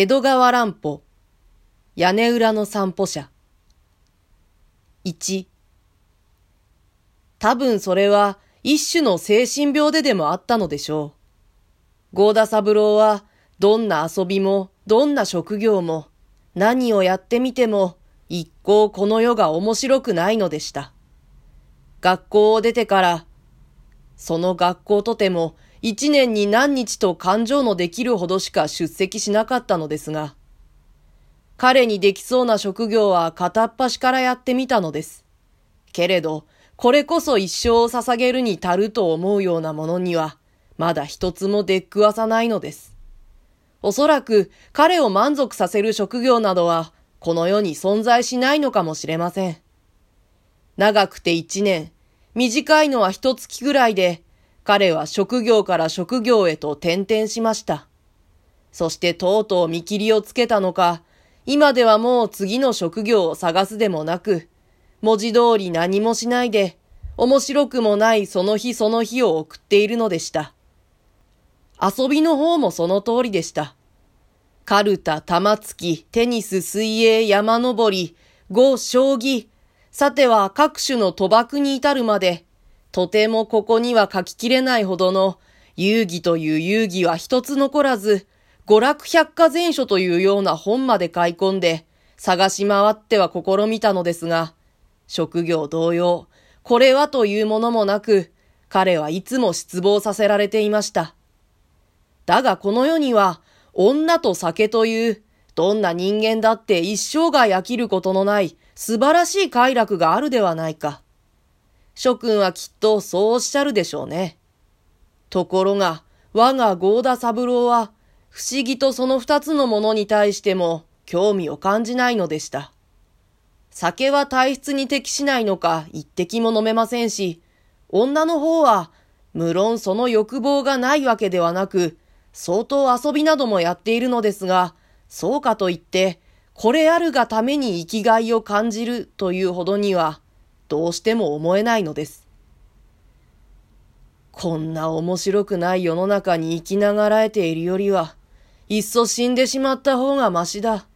江戸川乱歩屋根裏の散歩者1多分それは一種の精神病ででもあったのでしょう。合田三郎はどんな遊びもどんな職業も何をやってみても一向この世が面白くないのでした。学校を出てから、その学校とても一年に何日と感情のできるほどしか出席しなかったのですが、彼にできそうな職業は片っ端からやってみたのです。けれど、これこそ一生を捧げるに足ると思うようなものには、まだ一つも出っくわさないのです。おそらく彼を満足させる職業などは、この世に存在しないのかもしれません。長くて一年、短いのは一月ぐらいで、彼は職業から職業へと転々しました。そしてとうとう見切りをつけたのか、今ではもう次の職業を探すでもなく、文字通り何もしないで、面白くもないその日その日を送っているのでした。遊びの方もその通りでした。カルタ、玉突き、テニス、水泳、山登り、碁、将棋、さては各種の賭博に至るまで、とてもここには書ききれないほどの遊戯という遊戯は一つ残らず、娯楽百科全書というような本まで買い込んで、探し回っては試みたのですが、職業同様、これはというものもなく、彼はいつも失望させられていました。だがこの世には、女と酒という、どんな人間だって一生涯飽きることのない素晴らしい快楽があるではないか。諸君はきっとそうおっしゃるでしょうね。ところが、我が合田三郎は、不思議とその二つのものに対しても興味を感じないのでした。酒は体質に適しないのか一滴も飲めませんし、女の方は、無論その欲望がないわけではなく、相当遊びなどもやっているのですが、そうかといって、これあるがために生きがいを感じるというほどには、どうしても思えないのです。こんな面白くない世の中に生きながらえているよりは、いっそ死んでしまった方がましだ。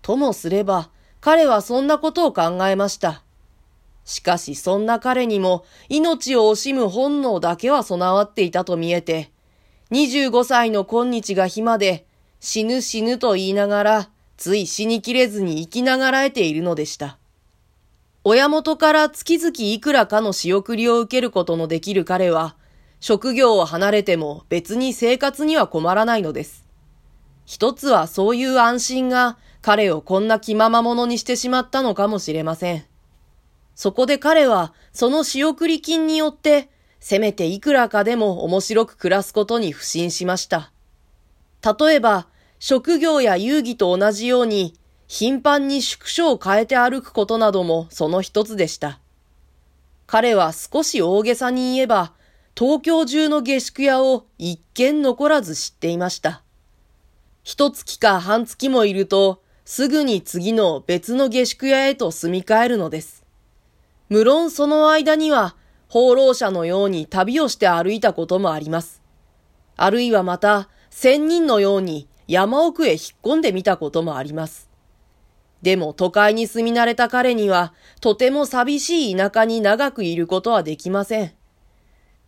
ともすれば、彼はそんなことを考えました。しかしそんな彼にも命を惜しむ本能だけは備わっていたと見えて、25歳の今日が暇で死ぬ死ぬと言いながら、つい死にきれずに生きながらえているのでした。親元から月々いくらかの仕送りを受けることのできる彼は、職業を離れても別に生活には困らないのです。一つはそういう安心が彼をこんな気ままものにしてしまったのかもしれません。そこで彼はその仕送り金によってせめていくらかでも面白く暮らすことに不信しました。例えば、職業や遊戯と同じように頻繁に宿所を変えて歩くことなどもその一つでした。彼は少し大げさに言えば、東京中の下宿屋を一軒残らず知っていました。一月か半月もいると、すぐに次の別の下宿屋へと住み替えるのです。無論その間には、放浪者のように旅をして歩いたこともあります。あるいはまた、仙人のように山奥へ引っ込んでみたこともあります。でも都会に住み慣れた彼には、とても寂しい田舎に長くいることはできません。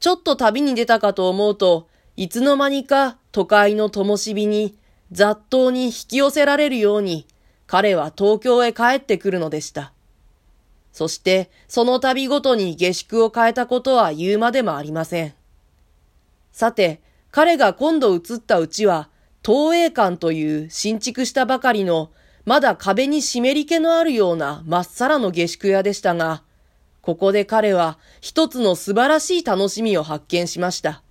ちょっと旅に出たかと思うと、いつの間にか都会の灯火に、雑踏に引き寄せられるように、彼は東京へ帰ってくるのでした。そして、その旅ごとに下宿を変えたことは言うまでもありません。さて、彼が今度移ったうちは、東映館という新築したばかりのまだ壁に湿り気のあるようなまっさらの下宿屋でしたが、ここで彼は一つの素晴らしい楽しみを発見しました。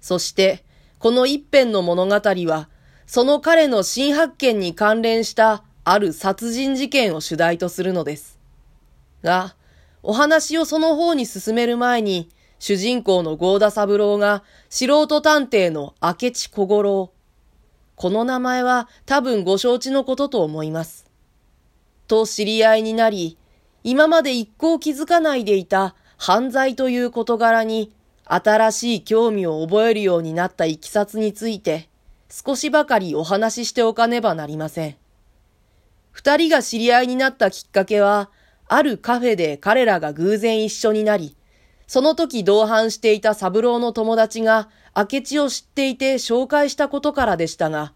そして、この一編の物語は、その彼の新発見に関連したある殺人事件を主題とするのです。が、お話をその方に進める前に、主人公の合田三郎が素人探偵の明智小五郎、この名前は多分ご承知のことと思います。と知り合いになり、今まで一向気づかないでいた犯罪という事柄に新しい興味を覚えるようになったいきさつについて、少しばかりお話ししておかねばなりません。二人が知り合いになったきっかけは、あるカフェで彼らが偶然一緒になり、その時同伴していた三郎の友達が明智を知っていて紹介したことからでしたが、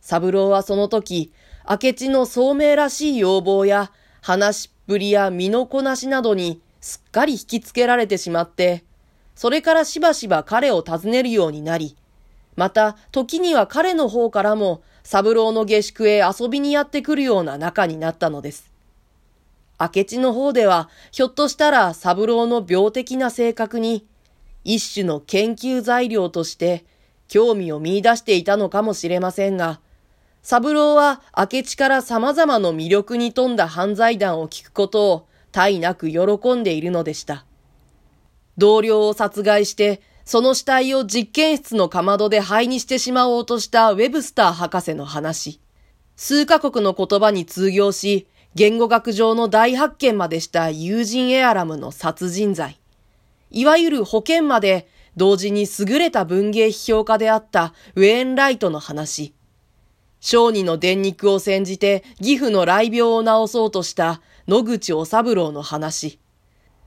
三郎はその時、明智の聡明らしい要望や話っぷりや身のこなしなどにすっかり引きつけられてしまって、それからしばしば彼を訪ねるようになり、また時には彼の方からも三郎の下宿へ遊びにやってくるような仲になったのです。明智の方では、ひょっとしたら三郎の病的な性格に、一種の研究材料として興味を見出していたのかもしれませんが、三郎は明智から様々な魅力に富んだ犯罪談を聞くことを大なく喜んでいるのでした。同僚を殺害して、その死体を実験室のかまどで灰にしてしまおうとしたウェブスター博士の話。数カ国の言葉に通用し、言語学上の大発見までした友人エアラムの殺人罪。いわゆる保険まで同時に優れた文芸批評家であったウェーンライトの話。小児の電肉を煎じて義父の雷病を治そうとした野口治三郎の話。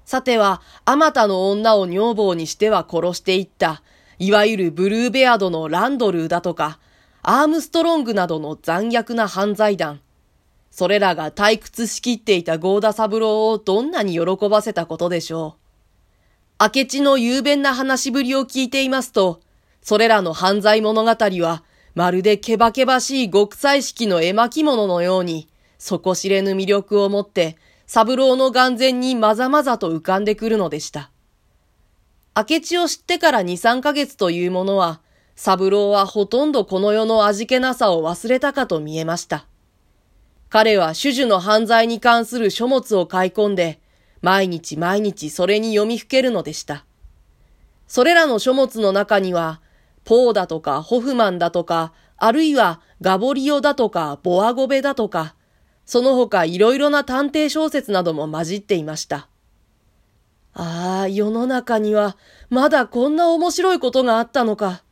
さては、あまたの女を女房にしては殺していった、いわゆるブルーベアドのランドルーだとか、アームストロングなどの残虐な犯罪団、それらが退屈しきっていたゴーダ三郎をどんなに喜ばせたことでしょう。明智の雄弁な話ぶりを聞いていますと、それらの犯罪物語は、まるでけばけばしい極彩色の絵巻物のように、底知れぬ魅力を持って、三郎の眼前にまざまざと浮かんでくるのでした。明智を知ってから二三ヶ月というものは、三郎はほとんどこの世の味気なさを忘れたかと見えました。彼は主樹の犯罪に関する書物を買い込んで、毎日毎日それに読みふけるのでした。それらの書物の中には、ポーだとかホフマンだとか、あるいはガボリオだとかボアゴベだとか、その他いろいろな探偵小説なども混じっていました。ああ、世の中にはまだこんな面白いことがあったのか。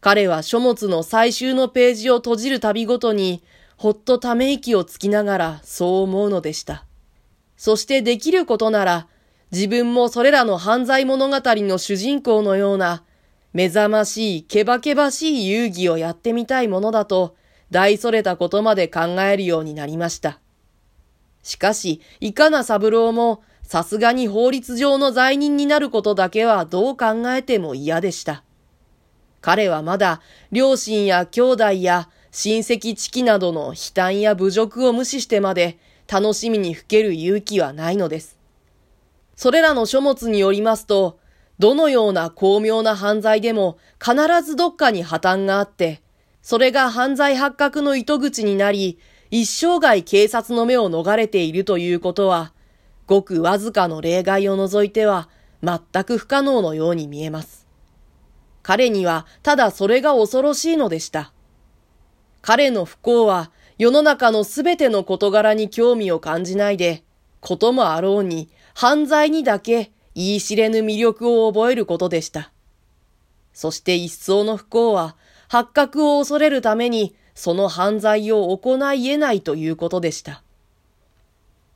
彼は書物の最終のページを閉じるたびごとに、ほっとため息をつきながらそう思うのでした。そしてできることなら、自分もそれらの犯罪物語の主人公のような、目覚ましい、けばけばしい遊戯をやってみたいものだと、大それたことまで考えるようになりました。しかし、いかな三郎も、さすがに法律上の罪人になることだけはどう考えても嫌でした。彼はまだ、両親や兄弟や親戚知己などの悲嘆や侮辱を無視してまで楽しみにふける勇気はないのです。それらの書物によりますと、どのような巧妙な犯罪でも必ずどっかに破綻があって、それが犯罪発覚の糸口になり、一生涯警察の目を逃れているということは、ごくわずかの例外を除いては全く不可能のように見えます。彼にはただそれが恐ろしいのでした。彼の不幸は世の中のすべての事柄に興味を感じないで、こともあろうに犯罪にだけ言い知れぬ魅力を覚えることでした。そして一層の不幸は発覚を恐れるためにその犯罪を行い得ないということでした。